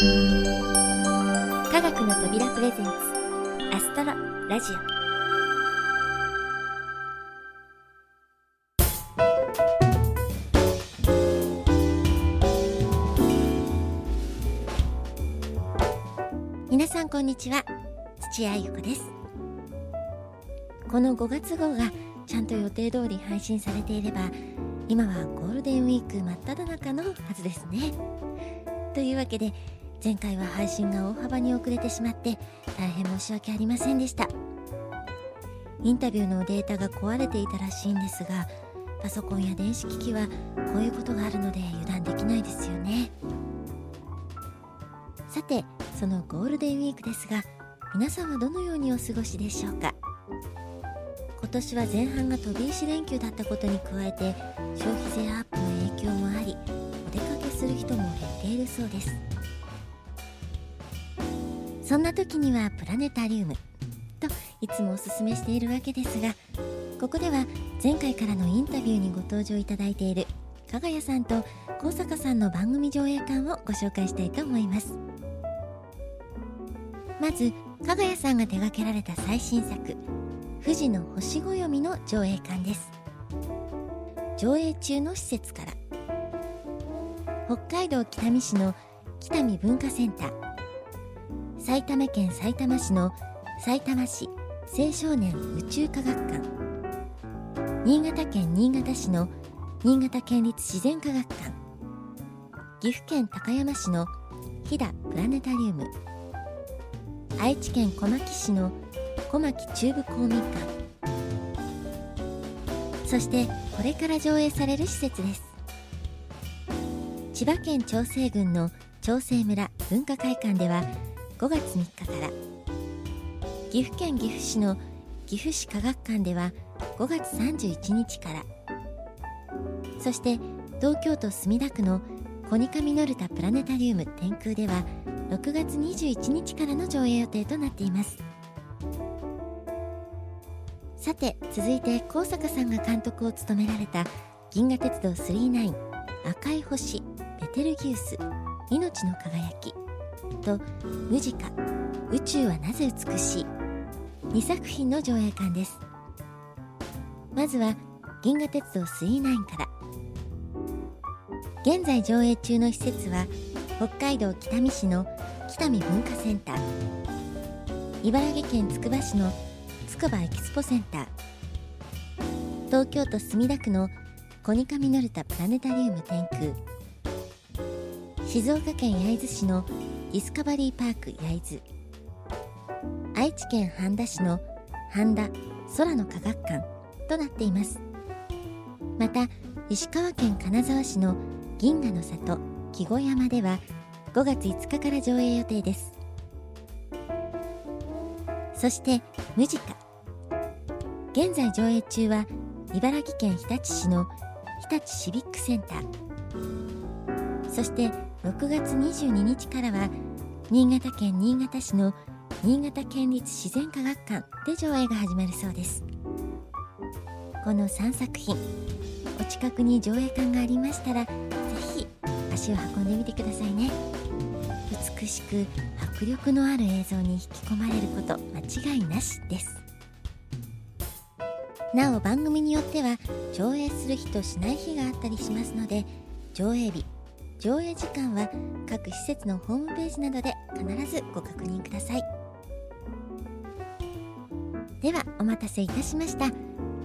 科学の扉プレゼンツアストロラジオ。皆さんこんにちは。土屋ゆ子です。この5月号がちゃんと予定通り配信されていれば今はゴールデンウィーク真っ只中のはずですね。というわけで前回は配信が大幅に遅れてしまって大変申し訳ありませんでした。インタビューのデータが壊れていたらしいんですがパソコンや電子機器はこういうことがあるので油断できないですよね。さてそのゴールデンウィークですが皆さんはどのようにお過ごしでしょうか？今年は前半が飛び石連休だったことに加えて消費税アップの影響もありお出かけする人も減っているそうです。そんな時にはプラネタリウム。といつもおすすめしているわけですがここでは前回からのインタビューにご登場いただいている加賀谷さんと高坂さんの番組上映館をご紹介したいと思います。まず加賀谷さんが手掛けられた最新作「富士の星暦」の上映館です。上映中の施設から。北海道北見市の北見文化センター。埼玉県さいたま市のさいたま市青少年宇宙科学館。新潟県新潟市の新潟県立自然科学館。岐阜県高山市の飛騨プラネタリウム。愛知県小牧市の小牧中部公民館。そしてこれから上映される施設です。千葉県長生郡の長生村文化会館では5月3日から。岐阜県岐阜市の岐阜市科学館では5月31日から。そして東京都墨田区のコニカミノルタプラネタリウム天空では6月21日からの上映予定となっています。さて続いて高坂さんが監督を務められた銀河鉄道999赤い星ベテルギウス命の輝き。とムジカ宇宙はなぜ美しい2作品の上映館です。まずは銀河鉄道999から。現在上映中の施設は北海道北見市の北見文化センター。茨城県つくば市のつくばエキスポセンター。東京都墨田区のコニカミノルタプラネタリウム天空。静岡県焼津市のディスカバリーパーク焼津愛知県半田市の半田空の科学館となっています。また石川県金沢市の銀河の里木小山では5月5日から上映予定です。そしてムジカ現在上映中は茨城県日立市の日立シビックセンター。そして6月22日からは新潟県新潟市の新潟県立自然科学館で上映が始まるそうです。この3作品お近くに上映館がありましたらぜひ足を運んでみてくださいね。美しく迫力のある映像に引き込まれること間違いなしです。なお番組によっては上映する日としない日があったりしますので上映日上映時間は各施設のホームページなどで必ずご確認ください。ではお待たせいたしました。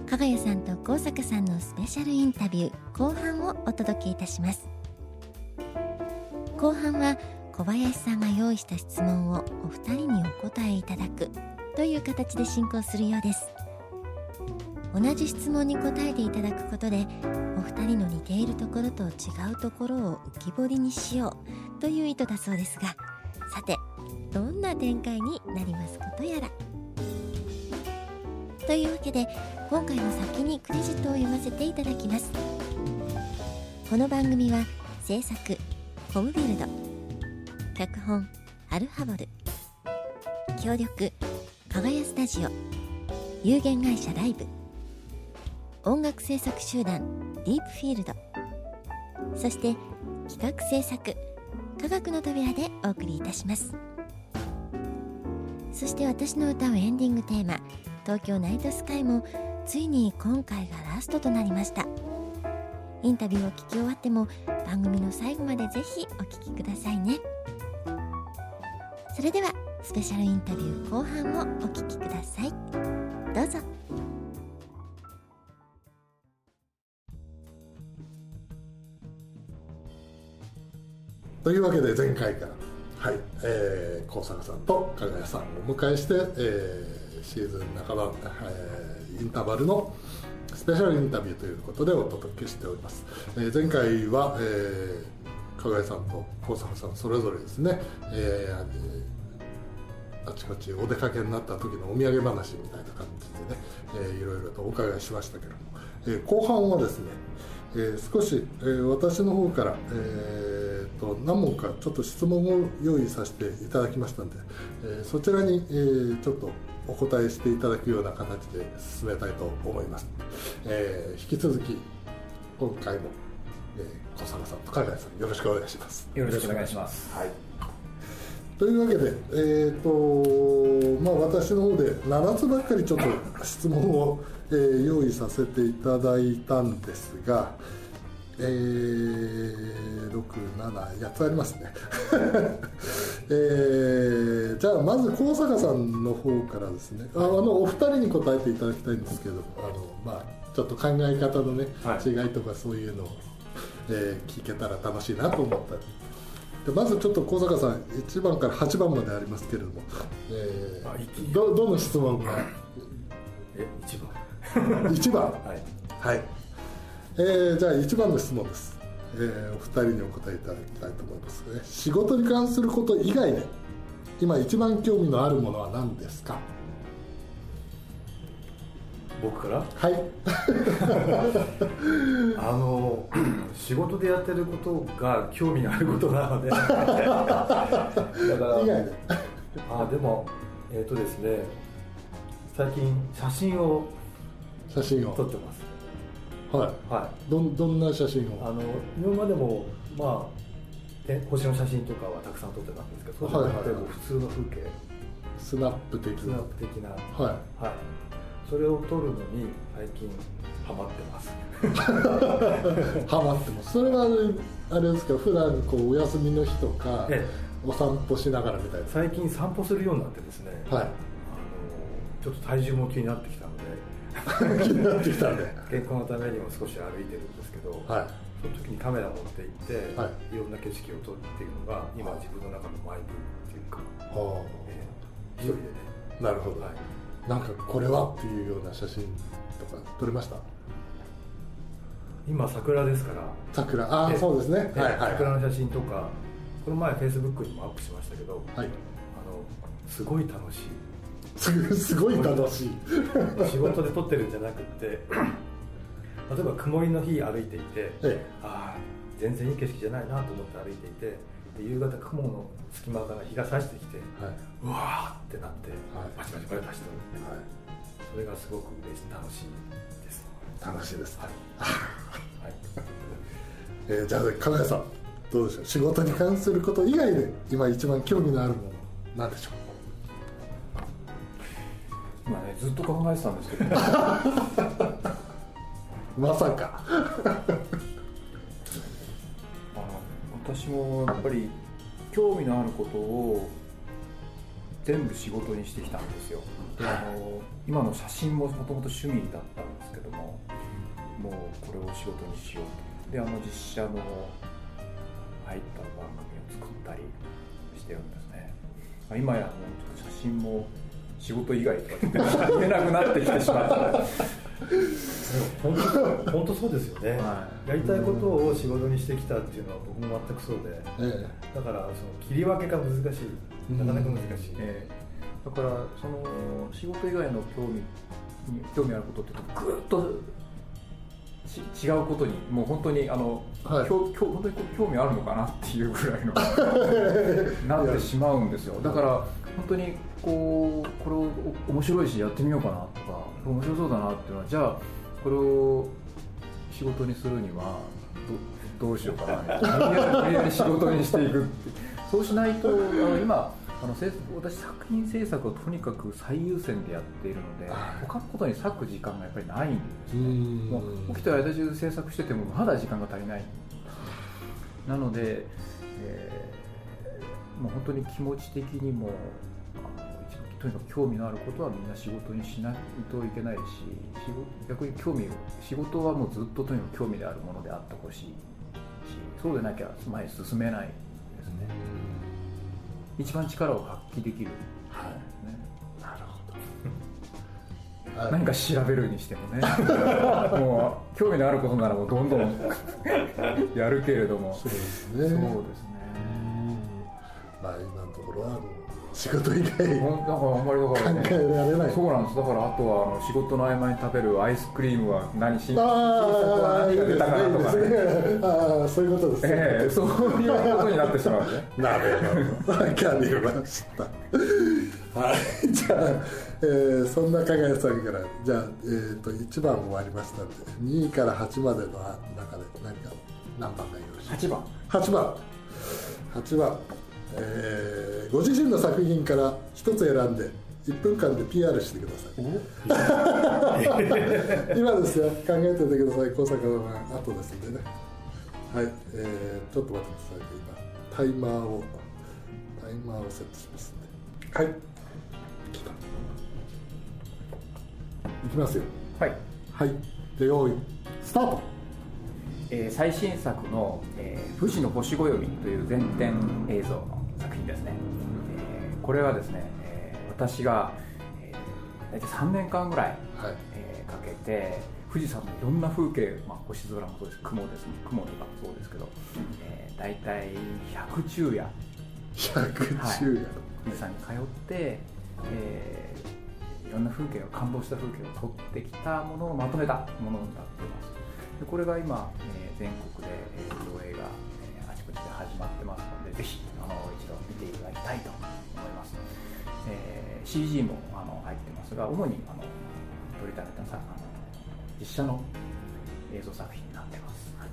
加賀谷さんと高坂さんのスペシャルインタビュー後半をお届けいたします。後半は小林さんが用意した質問をお二人にお答えいただくという形で進行するようです。同じ質問に答えていただくことでお二人の似ているところと違うところを浮き彫りにしようという意図だそうですがさてどんな展開になりますことやら。というわけで今回の先にクレジットを読ませていただきます。この番組は制作コムビルド脚本アルハボル協力かがやスタジオ有限会社ライブ音楽制作集団ディープフィールド。そして企画制作科学の扉でお送りいたします。そして私の歌うエンディングテーマ東京ナイトスカイもついに今回がラストとなりました。インタビューを聞き終わっても番組の最後までぜひお聞きくださいね。それではスペシャルインタビュー後半をお聞きください。どうぞ。というわけで前回からはい、えー、高坂さんと加賀谷さんをお迎えして、えー、シーズン半ば、えー、インターバルのスペシャルインタビューということでお届けしております、えー、前回は、えー、加賀谷さんと高坂さんそれぞれですね、えー、あちこちお出かけになった時のお土産話みたいな感じでね、えー、いろいろとお伺いしましたけども、えー、後半はですね、えー、少し、えー、私の方から、えーと何問かちょっと質問を用意させていただきましたので、えー、そちらに、えー、ちょっとお答えしていただくような形で進めたいと思います、えー、引き続き今回も、えー、小坂さんと海外さんよろしくお願いします。よろしくお願いします。はい。というわけで、えーとまあ、私の方で7つばっかりちょっと質問を、えー、用意させていただいたんですが、えー、678つありますね、えー、じゃあまず高坂さんの方からですね。あのお二人に答えていただきたいんですけどあの、まあ、ちょっと考え方のね、はい、違いとかそういうのを、えー、聞けたら楽しいなと思ったでまずちょっと高坂さん1番から8番までありますけれども、えー、どどの質問が？え1番。1番。はい、はいえー、じゃあ1番の質問です、えー、お二人にお答えいただきたいと思いますね。仕事に関すること以外で今一番興味のあるものは何ですか？僕から？はい。あの 仕事でやってることが興味のあることなので。だから以外で。あでもえっ、ー、とですね最近写真を写真を。撮ってますはい、はい、どどんな写真を？あの今までもまあ星の写真とかはたくさん撮ってたんですけどそうじゃなくても普通の風景。スナップ的な。スナップ的な。はい、はい、それを撮るのに最近ハマってます。ハマってます。それはあれですか？普段こうお休みの日とか、ええ、お散歩しながらみたいな。最近散歩するようになってですね、はい、あのちょっと体重も気になってきた気になってきたんで。健康のためにも少し歩いてるんですけど、はい、その時にカメラ持って行って、はい、いろんな景色を撮るっていうのが今自分の中のマイブーっていうか、はあ。えー、一人でね。なるほど、はい、なんかこれはっていうような写真とか撮れました？今桜ですから。桜。ああそうですね、はいはい、桜の写真とかこの前フェイスブックにもアップしましたけど、はい、あのすごい楽しい すごい楽しい。仕事で撮ってるんじゃなくて 例えば曇りの日歩いていて、ええ、ああ全然いい景色じゃないなと思って歩いていてで夕方雲の隙間から日が差してきて、はい、うわーってなって、はい、バチバチバチ走ってる、はい、それがすごく嬉しい楽しいです。楽しいです。はい、はい。えー、じゃあ金谷さんどうでしょう？仕事に関すること以外で今一番興味のあるものなんでしょう？今ねずっと考えてたんですけど、まさか。あ私もやっぱり興味のあることを全部仕事にしてきたんですよ。であの今の写真ももともと趣味だったんですけどももうこれを仕事にしようと。であの実写の入った番組を作ったりしてるんですね。今やもうちょっと写真も仕事以外とか言えなくなってきてしまう本当本当そうですよね、はい、やりたいことを仕事にしてきたっていうのは僕も全くそうで、ええ、だからその切り分けが難しい。なかなか難しい、ええ、だからその仕事以外の興味に興味あることってぐっと違うことにもう本当にあの、はい、本当に興味あるのかなっていうぐらいの なってしまうんですよ。だから本当にこうこれを面白いしやってみようかなとか面白そうだなっていうのはじゃあこれを仕事にするにはどうしようかな無理やり仕事にしていくってそうしないとあの今あのせ私作品制作をとにかく最優先でやっているのではい。他のことに割く時間がやっぱりないんですうね。ん。もう起きてる間中制作しててもまだ時間が足りない。なので、えーもう本当に気持ち的にもとにかく興味のあることはみんな仕事にしないといけないし仕事逆に興味仕事はもうずっととにかく興味であるものであってほしいしそうでなきゃ前に進めないですね。一番力を発揮できる、はい。ね、なるほど。は い何か調べるにしてもね。もう興味のあることならもうどんどん やるけれども。そうですそうですねねまあ今のところはもう仕事以外だからあんまりだから考えられない。そうなんです。だからあとはあの仕事の合間に食べるアイスクリームは何新新作あはあいいですね何が出たかなとかね。いいですねああそういうことですね、ええそういうことになってしまうねなるほど。わかりました。はい。じゃあ、えーそんな加賀谷さんからじゃあ、えー、と1番終わりましたんで2位から8までの中で何か何番がよろしい8番。8番。8番、えーご自身の作品から一つ選んで1分間で PR してください。今ですよ考えておいてください小坂さんは後ですんでね。はい、えーちょっと待ってくださいね今タイマーをタイマーをセットしますんで。はい。来た。いきますよ。はい、はい。で用意。スタート。えー最新作の「えー富士の星暦」という前編映像の作品ですね、えーこれはですね、えー私が、えー大体3年間ぐらいはい。えーかけて富士山のいろんな風景、まあ、星空もそうです雲です雲とかもそうですけど、えー、大体100昼夜。110はい。夜、富士山に通って、えーいろんな風景を感動した風景を撮ってきたものをまとめたものになっています。でこれが今、えー全国で、えー上映が、えーあちこちで始まってますのでぜひ一度見ていただきたいと思います、えー CG もあの入ってますが主にあの撮りためたさあの実写の映像作品になってます、はい、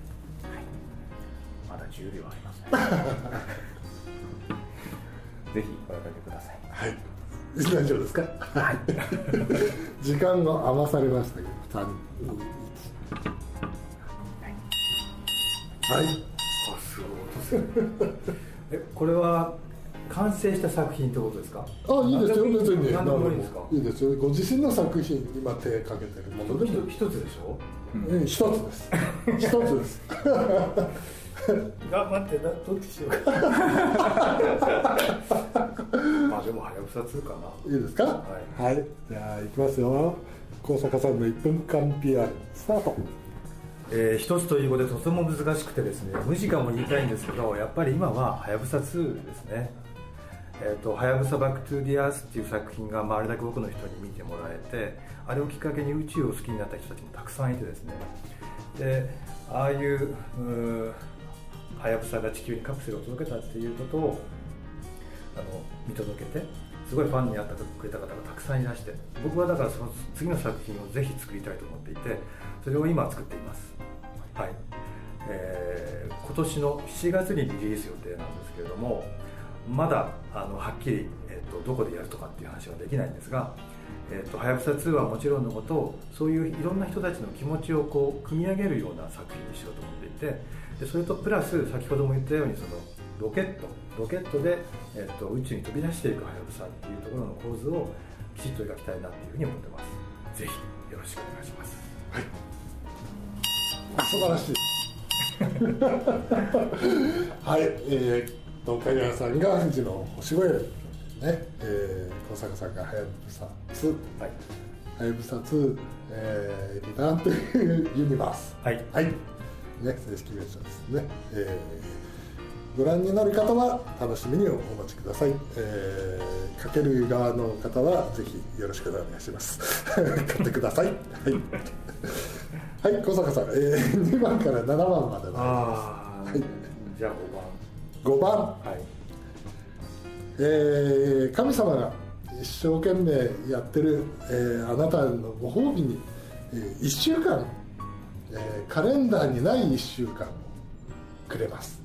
まだ10秒ありますね。ぜひお出かけください。はい。大丈夫ですか？はい。時間が余されましたけど3 2 1はい。あすごい音するえこれは完成した作品ってことですか？あいいです。よ別に何でもいいんですか？いいですよ。ご自身の作品今手かけてるものでも一つでしょ？うん。一つです。一つです。頑張ってなどっちしようか。まあでもはやぶさ2かな。いいですか？はい、じゃあいきますよ。上坂さんの1分間 PR スタートえー一つということでとても難しくてですね無時間も言いたいんですけどやっぱり今ははやぶさ2ですね。えーとはやぶさバックトゥディアースっていう作品が、まあ、あれだけ多くの人に見てもらえてあれをきっかけに宇宙を好きになった人たちもたくさんいてですね。でああいううはやぶさが地球にカプセルを届けたっていうことをあの見届けてすごいファンになってくれた方がたくさんいらして僕はだからその次の作品をぜひ作りたいと思っていてそれを今作っています。はい、えー今年の7月にリリース予定なんですけれどもまだあのはっきり、えっとどこでやるとかっていう話はできないんですが「えっとはやぶさ2」はもちろんのことそういういろんな人たちの気持ちをこう組み上げるような作品にしようと思っていてでそれとプラス先ほども言ったようにそのロケットロケットで、えっと宇宙に飛び出していくはやぶさっていうところの構図をきちっと描きたいなっていうふうに思ってます。ぜひよろしくお願いします。はい。素晴らしい。はいえーと加賀さんが富士の星越えね。えー、小坂さんがはやぶさ2はい。はやぶさ2、えー、リターンというユニバース。はい。はい、ね、正式名称ですね、えーご覧になる方は楽しみにお待ちください、えーかける側の方はぜひよろしくお願いします。買ってください。はい、はい、小坂さん、えー、2番から7番までの。ああ、はい。じゃあ5番。5番、はい。えー神様が一生懸命やってる、えーあなたのご褒美に、え1週間、えーカレンダーにない1週間をくれます。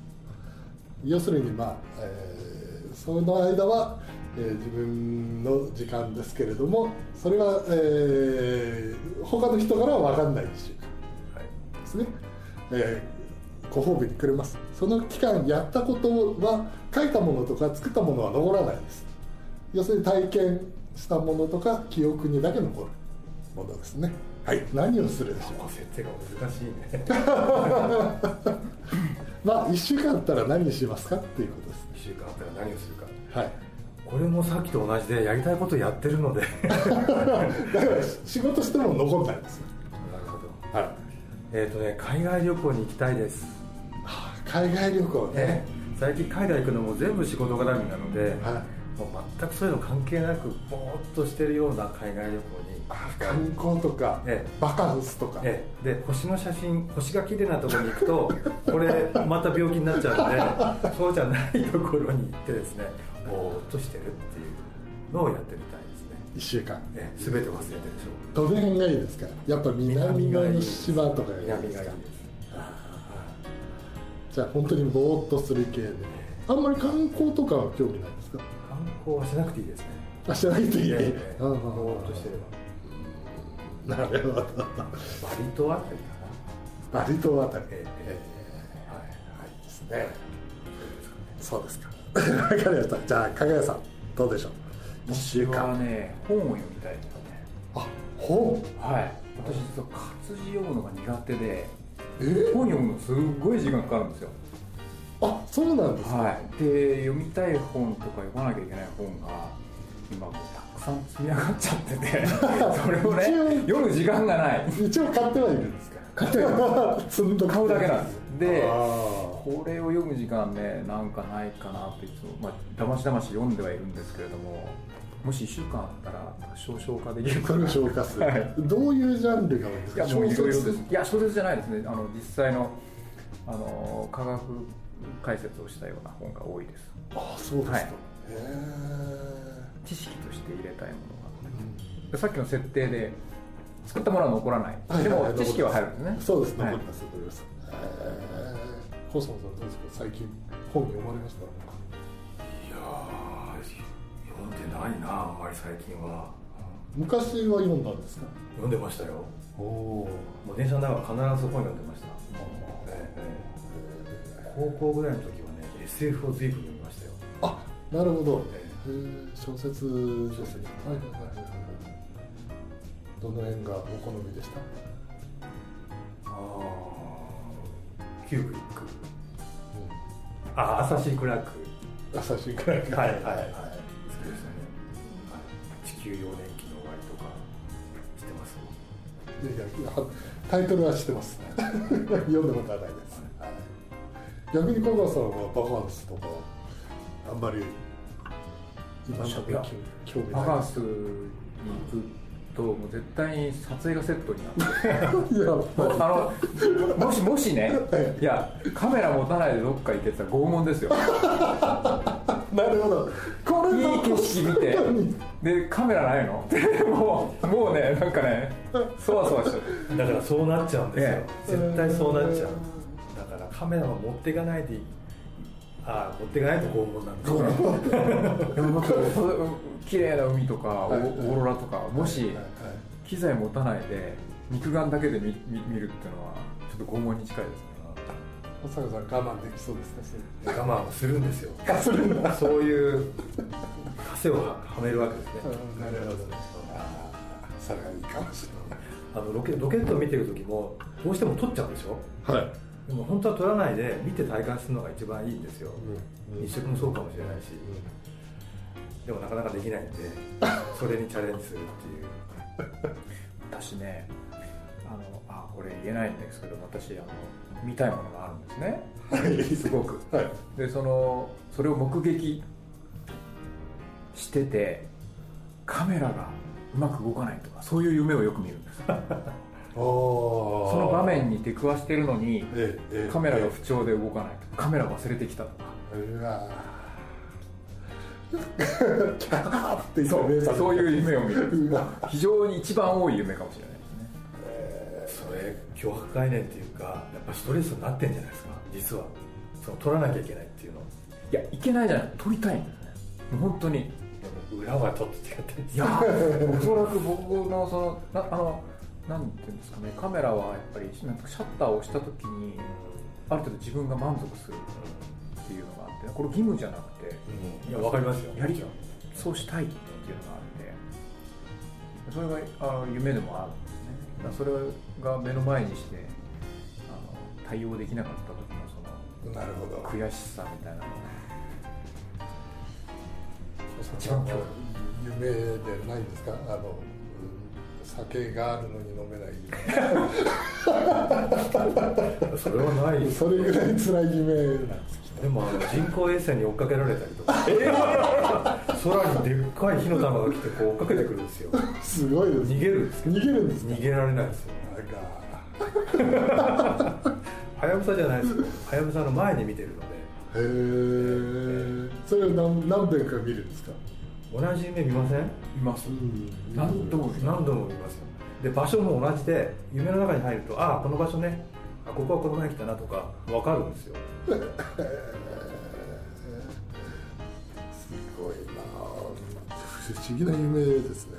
要するにまあ、えーその間は、えー自分の時間ですけれどもそれは、えー他の人からは分かんない1週間。はいですね、えーご褒美にくれます。その期間やったことは書いたものとか作ったものは残らないです。要するに体験したものとか記憶にだけ残るものですね。はい。何をするでしょう？設定が難しいね。まあ1週間あったら何しますか？っていうことです1週間あったら何をするか。はい。これもさっきと同じでやりたいことやってるので。な るだから仕事しても残んないんですよ。ほど。はいえっ、とね海外旅行に行きたいです。海外旅行ね、最近海外行くのも全部仕事絡みなので、はい。もう全くそういうの関係なくぼーっとしてるような海外旅行に。あ観光とか、ええ。バカンスとか、ええ。で星の写真星が綺麗なところに行くと これまた病気になっちゃうのでそうじゃないところに行ってですねぼーっとしてるっていうのをやってみたい1週間ええ全て忘れてるでしょ。どの辺がいいですかやっぱ南の島とかがいい南ですか。がいいです。じゃあ本当にぼーっとする系で。あんまり観光とかは興味ないですか？観光はしなくていいですね。あしなくていい、ぼーっとしてれば。なるほど。バリ島あたりかバリ島あたり、ええええはいはい。ですねそうですか。わかりました。じゃあ加賀谷さんどうでしょう？1週僕は間。ね本を読みたいですね。あ本？はい。私実は活字読むのが苦手でえ？ー本読むのすっごい時間かかるんですよ。あそうなんですか、はい。で読みたい本とか読まなきゃいけない本が今もうたくさん積み上がっちゃってて それをね読む時間がない。一応買ってはいるんですか？買っては積 んどく買うだけなんです。であこれを読む時間ねなんかないかなっていつもまあだましだまし読んではいるんですけれどももし1週間あったら多少消化できるかな。消化する、はい。どういうジャンルが多いですか？小説？いや小説じゃないですね。あの実際のあの科学解説をしたような本が多いです。あそうですか、はい。へえ知識として入れたいものがさっきの設定で作ったものは残らない、でも知識は入るんですね。そうですはい。残ります。残ります。へえコウさんさんどうですか？最近本読まれました？ないなあんまり最近は。昔は読んだんですか？読んでましたよ。おおもう電車の中は必ず本読んでました、ええ高校ぐらいの時はね SF を随分読みましたよ。あなるほど。えへえ小説小説はいはいはいはい。どの辺がお好みでした？ああキューブリック。あアサシンクラーク。優しいくらいはいはいはいはい、地球幼年期の終わりとか知ってます？いやいやタイトルは知ってます。読んだことはないです、はい、逆に香川さんはバカンスとかあんまり今しゃべいや興味ない。バカンスに行くともう絶対に撮影がセットになって。いやあのもしもしね えい。やカメラ持たないでどっか行けてたら拷問ですよなるほど。これいい景色見て。でカメラないの？っ てもうもうねなんかねそわそわしてだからそうなっちゃうんですよ、え絶対そうなっちゃう。だからカメラは持っていかないでいい。ああ持っていかないと拷問なんですよでも僕綺麗な海とかオはい。オーロラとかもしはい。はい。機材持たないで肉眼だけで見見見るっていうのはちょっと拷問に近いですね保坂さん我慢できそうですか？我慢するんですよ。あするんだ。そういう枷をはめるわけですね。なるほど。それがいいかもしれあのロケロケットを見てる時もどうしても撮っちゃうでしょ？ないはい。でも本当は撮らないで見て体感するのが一番いいんですよ、うん。日食もそうかもしれないし、でもなかなかできないんでそれにチャレンジするっていう。私ねあのあこれ言えないんですけど私あの見たいものがあるんですね。はい。すごく。はい。でそのそれを目撃しててカメラがうまく動かないとかそういう夢をよく見るんです。おその場面に出くわしてるのにカメラが不調で動かないとかカメラ忘れてきたとか。うわ そういう夢を見る。非常に一番多い夢かもしれない脅迫概念っていうかやっぱストレスになってんじゃないですか？実は。その取らなきゃいけないっていうの。いやいけないじゃない。撮りたいんですね。もう本当に。裏はちょっと違っていやおそらく僕のそのなあのなんていうんですかね。カメラはやっぱりシャッターを押した時にある程度自分が満足するっていうのがあってこれ義務じゃなくていやわかりますよ。やりそうしたいっていうのがあって。それがあの夢でもある。んでそれが目の前にしてあの対応できなかった時のそのなるほど。悔しさみたいなのが。一番夢でないんですか？あのうん酒があるのに飲めない それはない。それぐらい辛い夢なんですでもあの人工衛星に追っかけられたりとか。空にでっかい火の玉が来てこう追っかけてくるんですよ。すごいです。逃げるんですけ逃げるんですど逃げられないですよ。はやぶさじゃないです。よはやぶさの前に見てるので。へえそれを何何遍か見るんですか？同じ夢見ません？います。ん。何度も何度も見ますよ。で場所も同じで夢の中に入るとああこの場所ねあここはこの前来たなとか分かるんですよ。すごいな。不思議な夢ですね。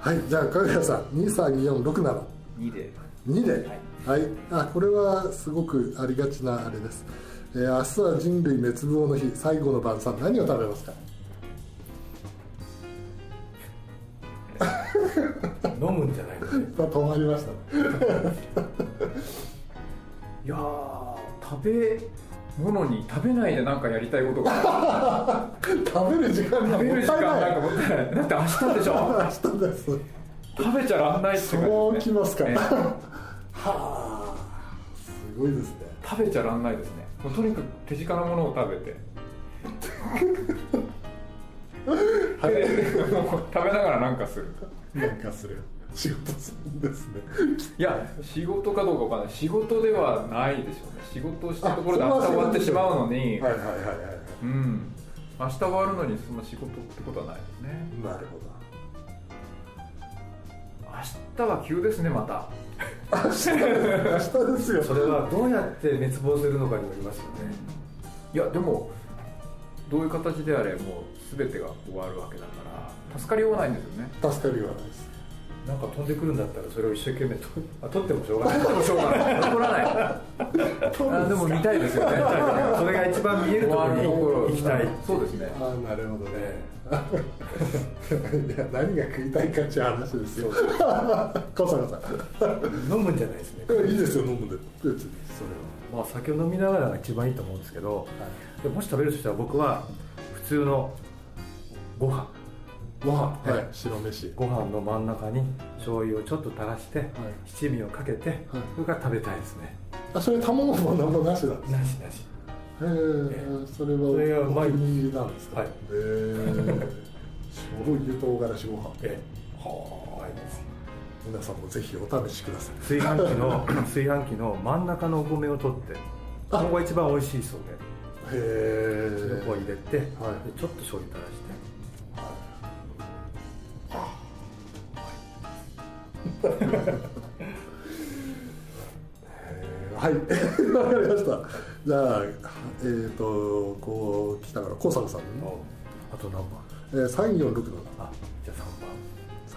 はいじゃあ影谷さん232467 2で。2で？はい、あこれはすごくありがちなあれです、えー明日は人類滅亡の日最後の晩餐何を食べますか？飲むんじゃないのね。ま あ止まりました。いやー食べ物に食べないでなんかやりたいことが。食べる時間が食べる時間なんかももったいない。だって明日でしょ。明日です。食べちゃらんないってそうきますか、ええ。はあすごいですね。食べちゃらんないですね。もうとにかく手近なものを食べて。でもう食べながらなんかするなんかする仕事するんですね。いや仕事かどうかわかんない。仕事ではないでしょうね。仕事をしたところであ明日終わってしまうのに、はいはいはいはいうん。明日終わるのにそんな仕事ってことはないですね。なるほど。明日は急ですねまた。明日ですよ。それはどうやって滅亡するのかによりますよね。いやでもどういう形であれもう全てが終わるわけだから助かりようがないんですよね。助かりはないです。なんか飛んでくるんだったらそれを一生懸命と あ取ってもしょうがない。でもしょうがない。残らない。あでも見たいですよね。それが一番見えるところに行きたい。そうですね。ああなるほどね。いや何が食いたいかっていう話ですよ。小坂さん。飲むんじゃないですね。いいですよ飲むんで。別に。それまあ酒を飲みながらが一番いいと思うんですけど、でもし食べるとしたら僕は普通のご飯。はご飯。はい白飯。ご飯の真ん中に醤油をちょっと垂らして、七味をかけて、それから食べたいですね。あそれ卵も何もなしなんですなしなし。へえそれはそれがうまい。お気に入りなんですか？はい。へえ醤油唐辛子ご飯。えはあ皆さんもぜひお試しください。炊飯器の炊飯器の真ん中のお米を取ってあ。ここが一番美味しいそうでへそれをこう入れて、はい。でちょっと醤油垂らして。はい。わかりました。じゃあえっ、ー、とこう来たから高坂さんの、あと何番？えー、3467あじゃあ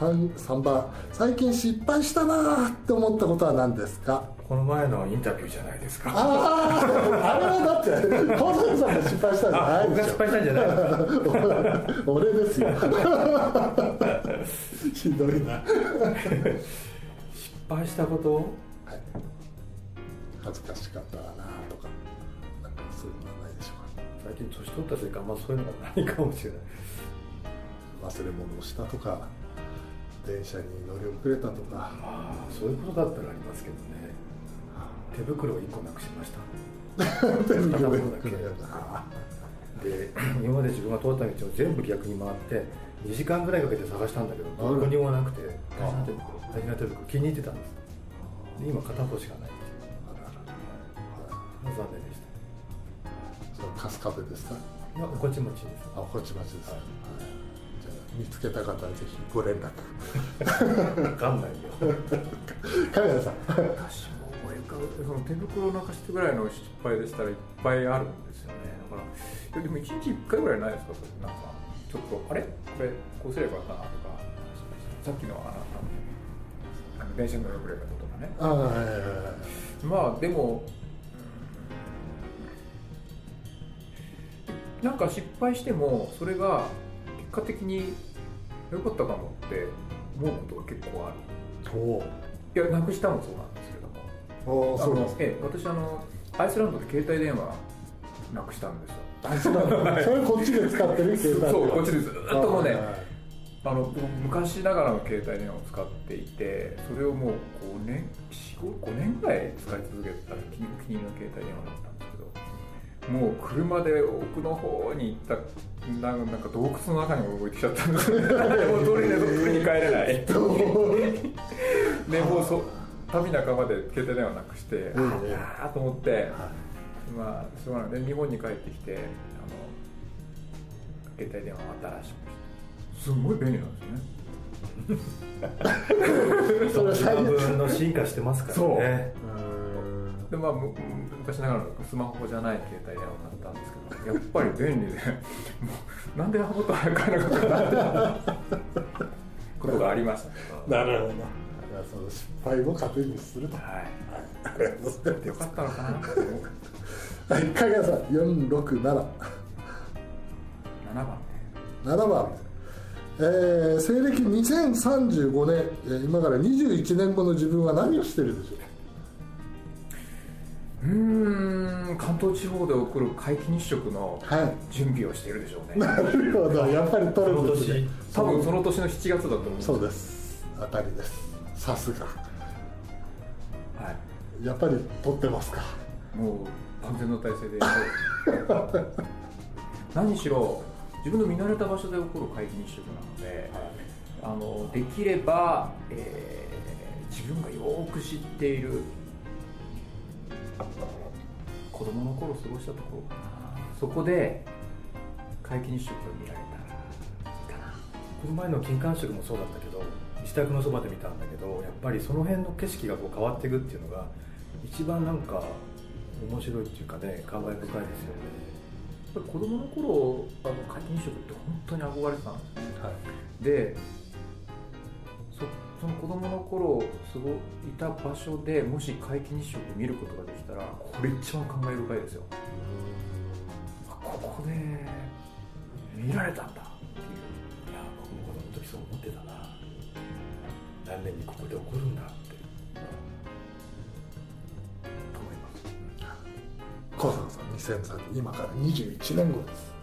三三番最近失敗したなーって思ったことは何ですか？3番この前のインタビューじゃないですか。あああれはだって高坂さんが失敗したんじゃない僕がでし失敗したんじゃない。ょ俺ですよ。ひどいな。失敗したこと？恥ずかしかったなとかなんかそういうのはないでしょう最近年取ったせいかあんまそういうのがないかもしれない。か忘れ物をしたとか電車に乗り遅れたとかああそういうことだったらありますけどね。手袋を1個なくしました。手袋で今まで自分が通った道を全部逆に回って2時間ぐらいかけて探したんだけどどこにもなくて大事な手袋大事な手袋気に入ってたんです。で今片方しかない。っていう残念でしその春日部ですか？たいやこっちもちです。あこっち町です、はい、見つけた方はぜひご連絡。分かんないよ。金谷さん。私も思い浮かその手袋を泣かしてぐらいの失敗でしたらいっぱいあるんですよね。だからいやでも1日1回ぐらいないですかそれ。なんかちょっとあれ？これこうすればよかったなとか。さっきのあのあの電車に乗るぐらいのこととかね。ああはいはいはいまあでも、うんなんか失敗してもそれが結果的に良かったかもって思うことが結構ある。おいやなくしたもそうなんですけども。おそうなんですあのええ私あのアイスランドで携帯電話なくしたんですよ。あそうなんだそれこっちで使ってる携帯。そうこっちでずっともうねあの僕昔ながらの携帯電話を使っていてそれをもう5年45年ぐらい使い続けた気に気に入りの携帯電話だったもう車で奥の方に行ったななんか洞窟の中にも動いてきちゃったんで もう取りに帰れない。でもうそ旅半ばで携帯電話なくして、えああと思って、まあしょうがない。で日本に帰ってきてあの携帯電話を新しくして。すごい便利なんですよね。それ最今悪分の進化してますからねでまあむ昔ながらのスマホじゃない携帯電話だったんですけどやっぱり便利で もうなんであのこと早く買えなかったかなってことがありましたなるほど。その失敗を糧にすると。はい。はい。ありがとうございます。よかったのかな。はい、影谷さん、四六七、7番ね。七番。えー、西暦2035年、えー今から21年後の自分は何をしてるでしょう？ーん関東地方で起こる皆既日食のう。は準備をしているでしょうい。ねなるほど、やっぱり取るんですね。多分その年の7月だと思うんですそうです。当たりです。さすが。はいやっぱり取ってますか。もう万全の体制で 何しろ自分の見慣れた場所で起こる皆既日食なので、あのできれば、えー自分がよく知っている子供の頃過ごしたところかな。そこで皆既日食が見られたらいいかな。この前の金環食もそうだったけど自宅のそばで見たんだけどやっぱりその辺の景色がこう変わっていくっていうのが一番なんか面白いっていうかね感慨深いですよね。やっぱり子供の頃あの皆既日食って本当に憧れてたんですよはい。でそその子供の頃過ごいた場所でもし皆既日食を見ることができたらこれ一番感慨深いですよ。あここで見られたんだっていう。いや僕も子供の時そう思ってたな。何年にここで起こるんだって。と思います。小坂さん、2003年、今から21年後です。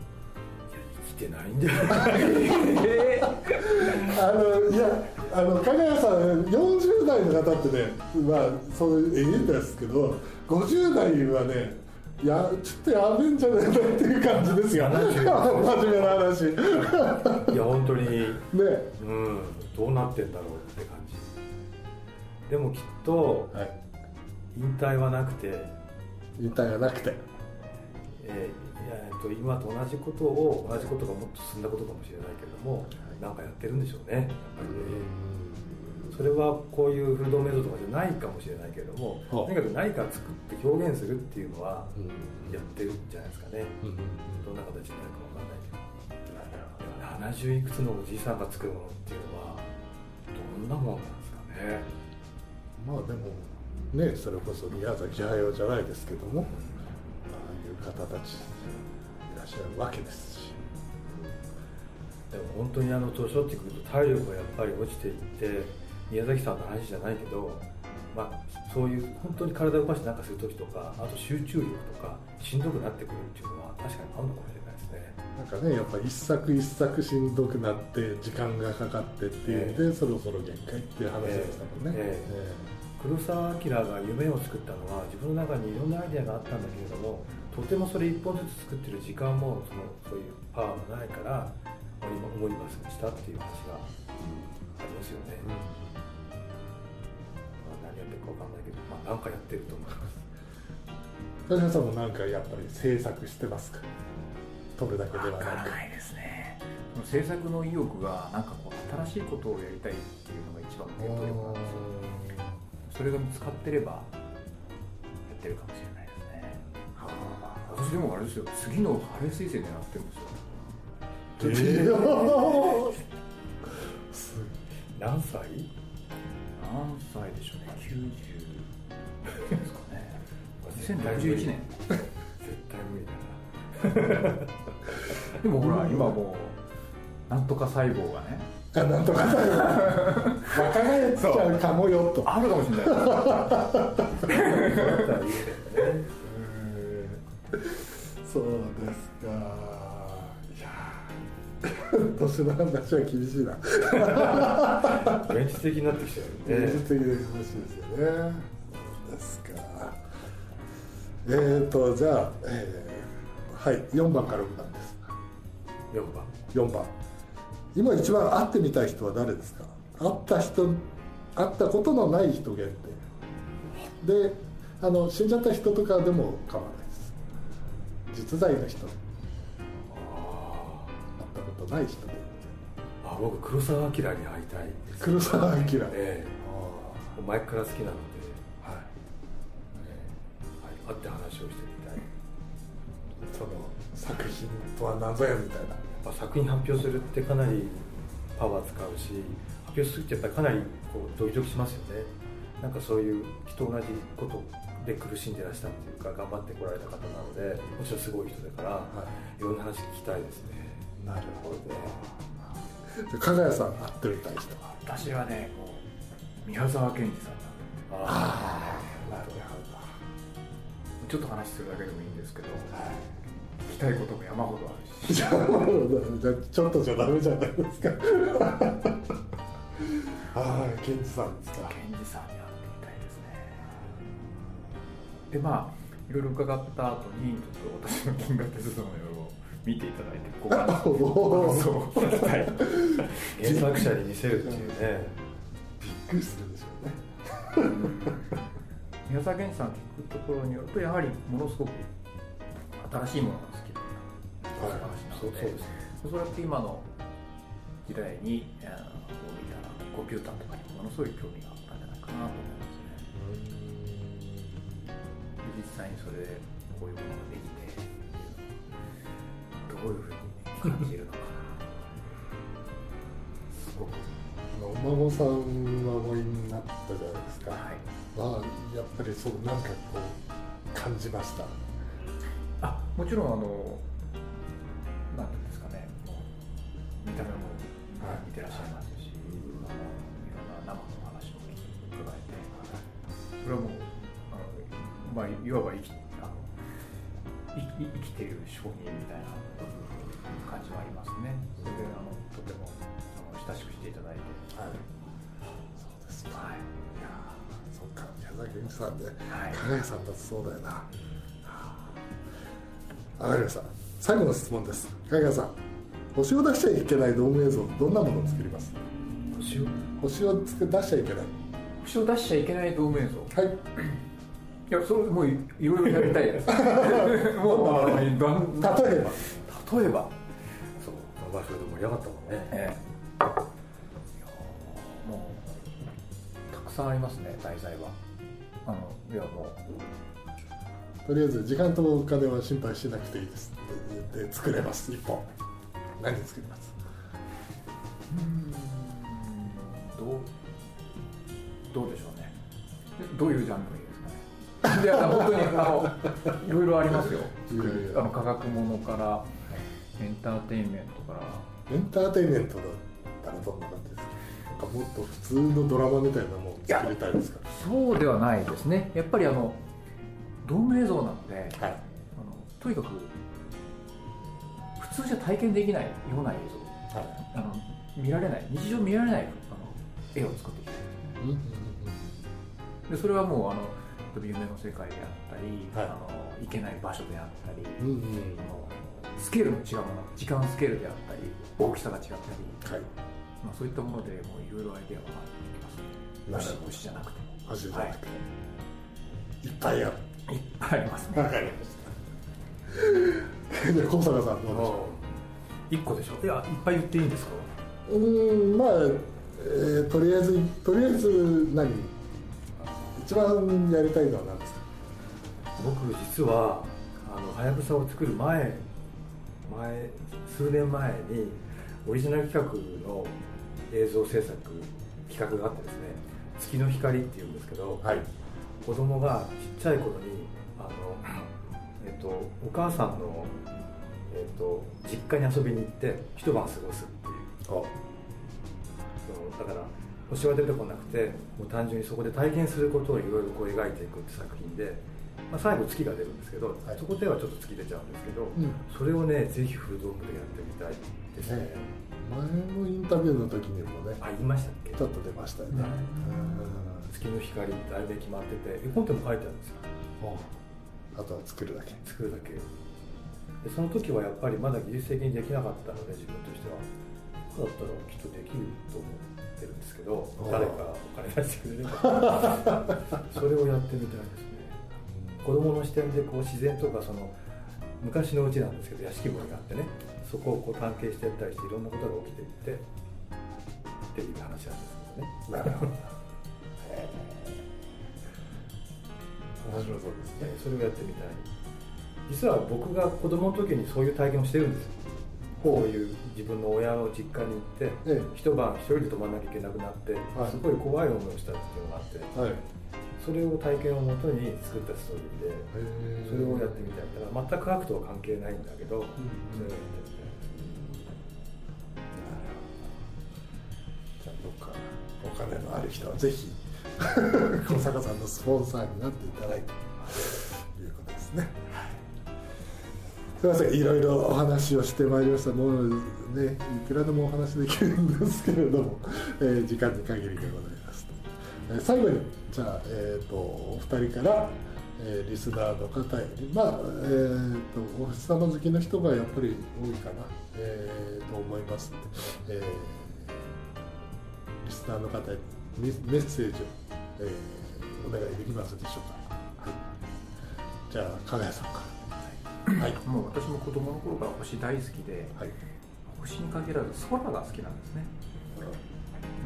いや生きてないんだよ あのいやあの加賀谷さん40代の方ってねまあそういうええんですけど50代はねいやちょっとやべえんじゃないかっていう感じですよ。70真面目な話。ねいや本当に。うんどうなってんだろうって感じ。でもきっとはい。引退はなくて。引退がなくて。えーいやえっと今と同じことを同じことがもっと進んだことかもしれないけれどもなんかやってるんでしょうね。やっぱりね。それはこういうフルドメイドとかじゃないかもしれないけれどもはあとにかく何か作って表現するっていうのはうん。やってるんじゃないですかね。うんどんな形になるかわかんないけど。70いくつのおじいさんが作るものっていうのはどんなもんなんですかね。まあでもねそれこそ宮崎駿じゃないですけどもああいう方たちいらっしゃるわけですしでも本当にあの年取ってくると体力がやっぱり落ちていって宮崎さんの話じゃないけど、まあ、そういう本当に体を動かしてなんかする時とかあと集中力とかしんどくなってくるっていうのは確かにあるのかもしれないですね。なんかねやっぱ一作一作しんどくなって時間がかかってっていうんで、そろそろ限界っていう話でしたもんね、え黒澤明が夢を作ったのは自分の中にいろんなアイデアがあったんだけれどもとてもそれ一本ずつ作ってる時間もそのそういうパワーがないからオモニバスにしたっていう話がありますよね、まあ、何やってるかわかんないけど、まあ、なんかやってると思います。田島さんもなんかやっぱり制作してますか？撮るだけではなくいですね。制作の意欲がなんかこう新しいことをやりたいっていうのが一番の原動力なんですよ。それが見つかってればってるかもしれないですね。私でもあれですよ。次のハレー彗星狙ってるんですよえー 何歳？何歳でしょうね。90ですかね。2061年。絶対無理だな。でもほら今もうなんとか細胞がね。あなんとかだよ若返っちゃうかもよと。あるかもしれない。そうですか年の話は厳しいな。現実的になってきちゃうよね。現実的な話ですよね。そうですか。えーとじゃあ、えーはい4番から6番です。4番。4番。今一番会ってみたい人は誰ですか？会った人会ったことのない人限定。であの死んじゃった人とかでも構わないです。実在の人ことない人で。あ僕黒澤明に会いたい黒澤明。ええ。前から好きなので、はい。えい、会って話をしてみたい。その作品とは何ぞやみたいな。やっぱ作品発表するってかなりパワー使うし発表するってやっぱりかなりこうドキドキしますよね。なんかそういうきっと同じことで苦しんでらしたっていうか頑張ってこられた方なのでもちろんすごい人だから、い、ろんな話聞きたいですねなるほどで加賀谷さん会ってみたい人は私はねもう宮沢賢治さんなんであなるちょっと話するだけでもいいんですけど、聞きたいことも山ほどあるし。じゃあじゃあちょっとじゃダメじゃないですか。はいケンジさんですか。賢治さんに会ってみたいですね。でまあいろいろ伺った後にちょっと私の銀河鉄道の夜を見ていただいてご感想おー感想を聞きたい。原作者に見せるっていうね。びっくりするでしょうね。宮沢賢治さん聞くところによるとやはりものすごく新しいものが好きだったはい話なのでそうそうですおそらく今の時代にあのこう見たらコンピューターとかにものすごい興味があったんじゃないかなと思いますね。で実際にそれでこういうものができてどういうふうに感じる。のか。なすごくお孫さんはおいになったじゃないですか、はい。まあやっぱりそうなんかこう感じました？あもちろんあのなんていうんですかね。見た目もはい似てらっしゃいますし、あのいろんな生の話を伺えて、それはもうあの、まあ、いわば生き生きている証人みたいな感じはありますね。それであのとてもあの親しくしていただいて、はい。そうですかはい。いやーそっか。宮崎健一さんではい。加賀谷さんだとそうだよな。わかりました。最後の質問です。加賀谷さん星を出しちゃいけないドーム映像どんなものを作ります？星を？星を出しちゃいけない。星を出しちゃいけない同盟像？はいいや、それもういいろいろやりたいです。もう例えば。例えば。そうまあそれで盛り上がったもんね。ええ、もうたくさんありますね題材は。あのいやもう。とりあえず時間とお金は心配しなくていいです。って言って作れます一本。何作ります？どうどうでしょうね。どういうジャンルで本当にあのいろいろありますよ。いやいや。あの科学ものからエンターテインメントから。エンターテインメントだったらどんな感じですか？なんかもっと普通のドラマみたいなものを作りたいですか？そうではないですね。やっぱりあのドーム映像なのではい。あのとにかく普通じゃ体験できないような映像。はい。あの見られない。日常見られないあの絵を作っていきたいうんうん。でそれはもうあの夢の世界であったり、はい。あの行けない場所であったり、うんうん。スケールの違うもの時間スケールであったり大きさが違ったり、はい。まあ、そういったものでもういろいろアイデアが生まれてきますね。星じゃなくても味じゃなくて、い、っぱいある。いっぱいありますね。わかりました。で 小坂さんどうでしょ1個でしょ？いやいっぱい言っていいんですか？うんまあ、えーとりあえずとりあえず何？一番やりたいのは何ですか？僕実はあのはやぶさを作る前前数年前にオリジナル企画の映像制作企画があってですね「月の光」っていうんですけど、はい。子供がちっちゃい頃にあの、えっと、お母さんの、えっと、実家に遊びに行って一晩過ごすっていうだから星は出てこなくてもう単純にそこで体験することをいろいろこう描いていくって作品で、まあ、最後月が出るんですけど、はい。そこではちょっと月出ちゃうんですけど、ん。それをねぜひフルドームでやってみたいですね。ね。前のインタビューの時にもねあ言いましたっけ？ちょっと出ましたよね。月の光題名決まってて絵コンテも書いてあるんですよ。うんあとは作るだけ。作るだけ。でその時はやっぱりまだ技術的にできなかったので自分としては。だったらきっとできると思ってるんですけど誰かお金出してくれればそれをやってみたいですね。子供の視点でこう自然とかその昔のうちなんですけど屋敷森があってね。そこをこう探検していったりしていろんなことが起きていってっていう話なんですけどね。なるほど。面白そうですね。ねそれをやってみたい。実は僕が子供の時にそういう体験をしてるんですよこういう自分の親の実家に行って、ええ。一晩一人で泊まらなきゃいけなくなって、はい。すごい怖い思いをしたっていうのがあってはい。それを体験をもとに作ったストーリーでそれをやってみたいだから全く科学とは関係ないんだけど、それをやってみたいじゃあどっかお金のある人はぜひ 小坂さんのスポンサーになっていただいてということですね。すみません。いろいろお話をしてまいりました。もうねいくらでもお話できるんですけれども、えー時間に限りでございます、えー最後にじゃあ、えー、とお二人から、えーリスナーの方へまあえー、とお星様好きの人がやっぱり多いかな、えーと思いますので、えーリスナーの方へメメッセージを、えーお願いできますでしょうか、はい、じゃあ加賀谷さんから。はい。もう私も子供の頃から星大好きではい。星に限らず空が好きなんですね。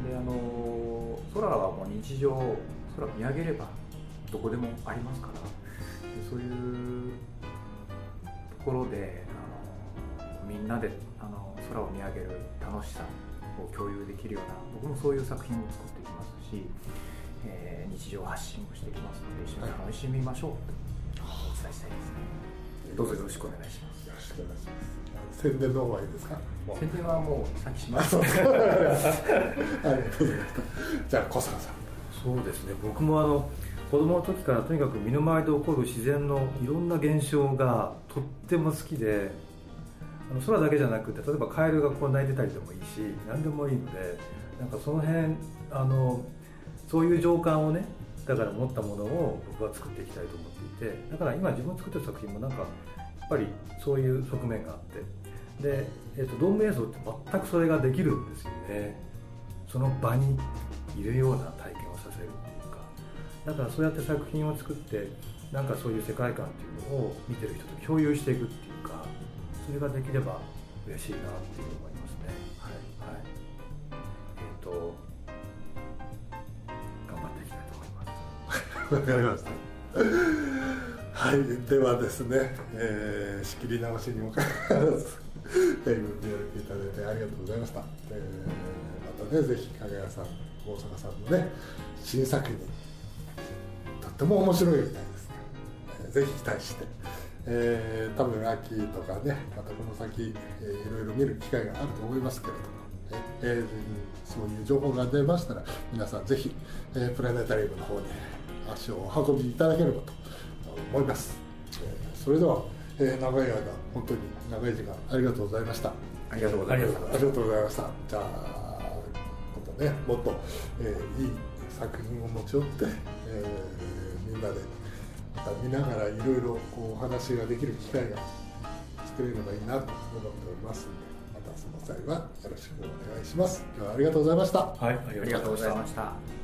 であの空はもう日常空見上げればどこでもありますからでそういうところであのみんなであの空を見上げる楽しさを共有できるような僕もそういう作品を作っていきますし、えー日常発信をしていきますので一緒に楽しみましょうとお伝えしたいですねどうぞよろしくお願いします。よろしくお願いします宣伝の方はいいですか？宣伝はもうさっきしました ありがとうございました。じゃあ小坂さん。そうですね。僕もあの子供の時からとにかく身の回りで起こる自然のいろんな現象がとっても好きであの空だけじゃなくて例えばカエルがこう鳴いてたりでもいいし何でもいいのでなんかその辺あのそういう情感をねだから持ったものを僕は作っていきたいと思っていてだから今自分作ってる作品もなんかやっぱりそういう側面があってで、えっとドーム映像って全くそれができるんですよね。その場にいるような体験をさせるっていうか。だからそうやって作品を作ってなんかそういう世界観っていうのを見てる人と共有していくっていうかそれができれば嬉しいなっていう思いますね。はい、はい、えっ、とわかりました。はい、ではですね、えー仕切り直しにもかかわらず、えー、ご協力いただいてありがとうございました。えーまたね、ぜひ、かがやさん、大阪さんのね、新作に、とっても面白いみたいですね。えーぜひ期待して、えー多分秋とかね、またこの先、えーいろいろ見る機会があると思いますけれども、えーそういう情報が出ましたら皆さんぜひ、えープラネタリウムの方に足をお運びいただければと思います、えーそれでは、えー長い間本当に長い時間ありがとうございました。ありがとうございますありがとうございました。じゃあ今度ねもっと、えーいい作品を持ち寄って、えーみんなでまた見ながらいろいろこうお話ができる機会が作れればいいなと思っておりますのでまたその際はよろしくお願いします。今日はありがとうございました。はいあありがとうございました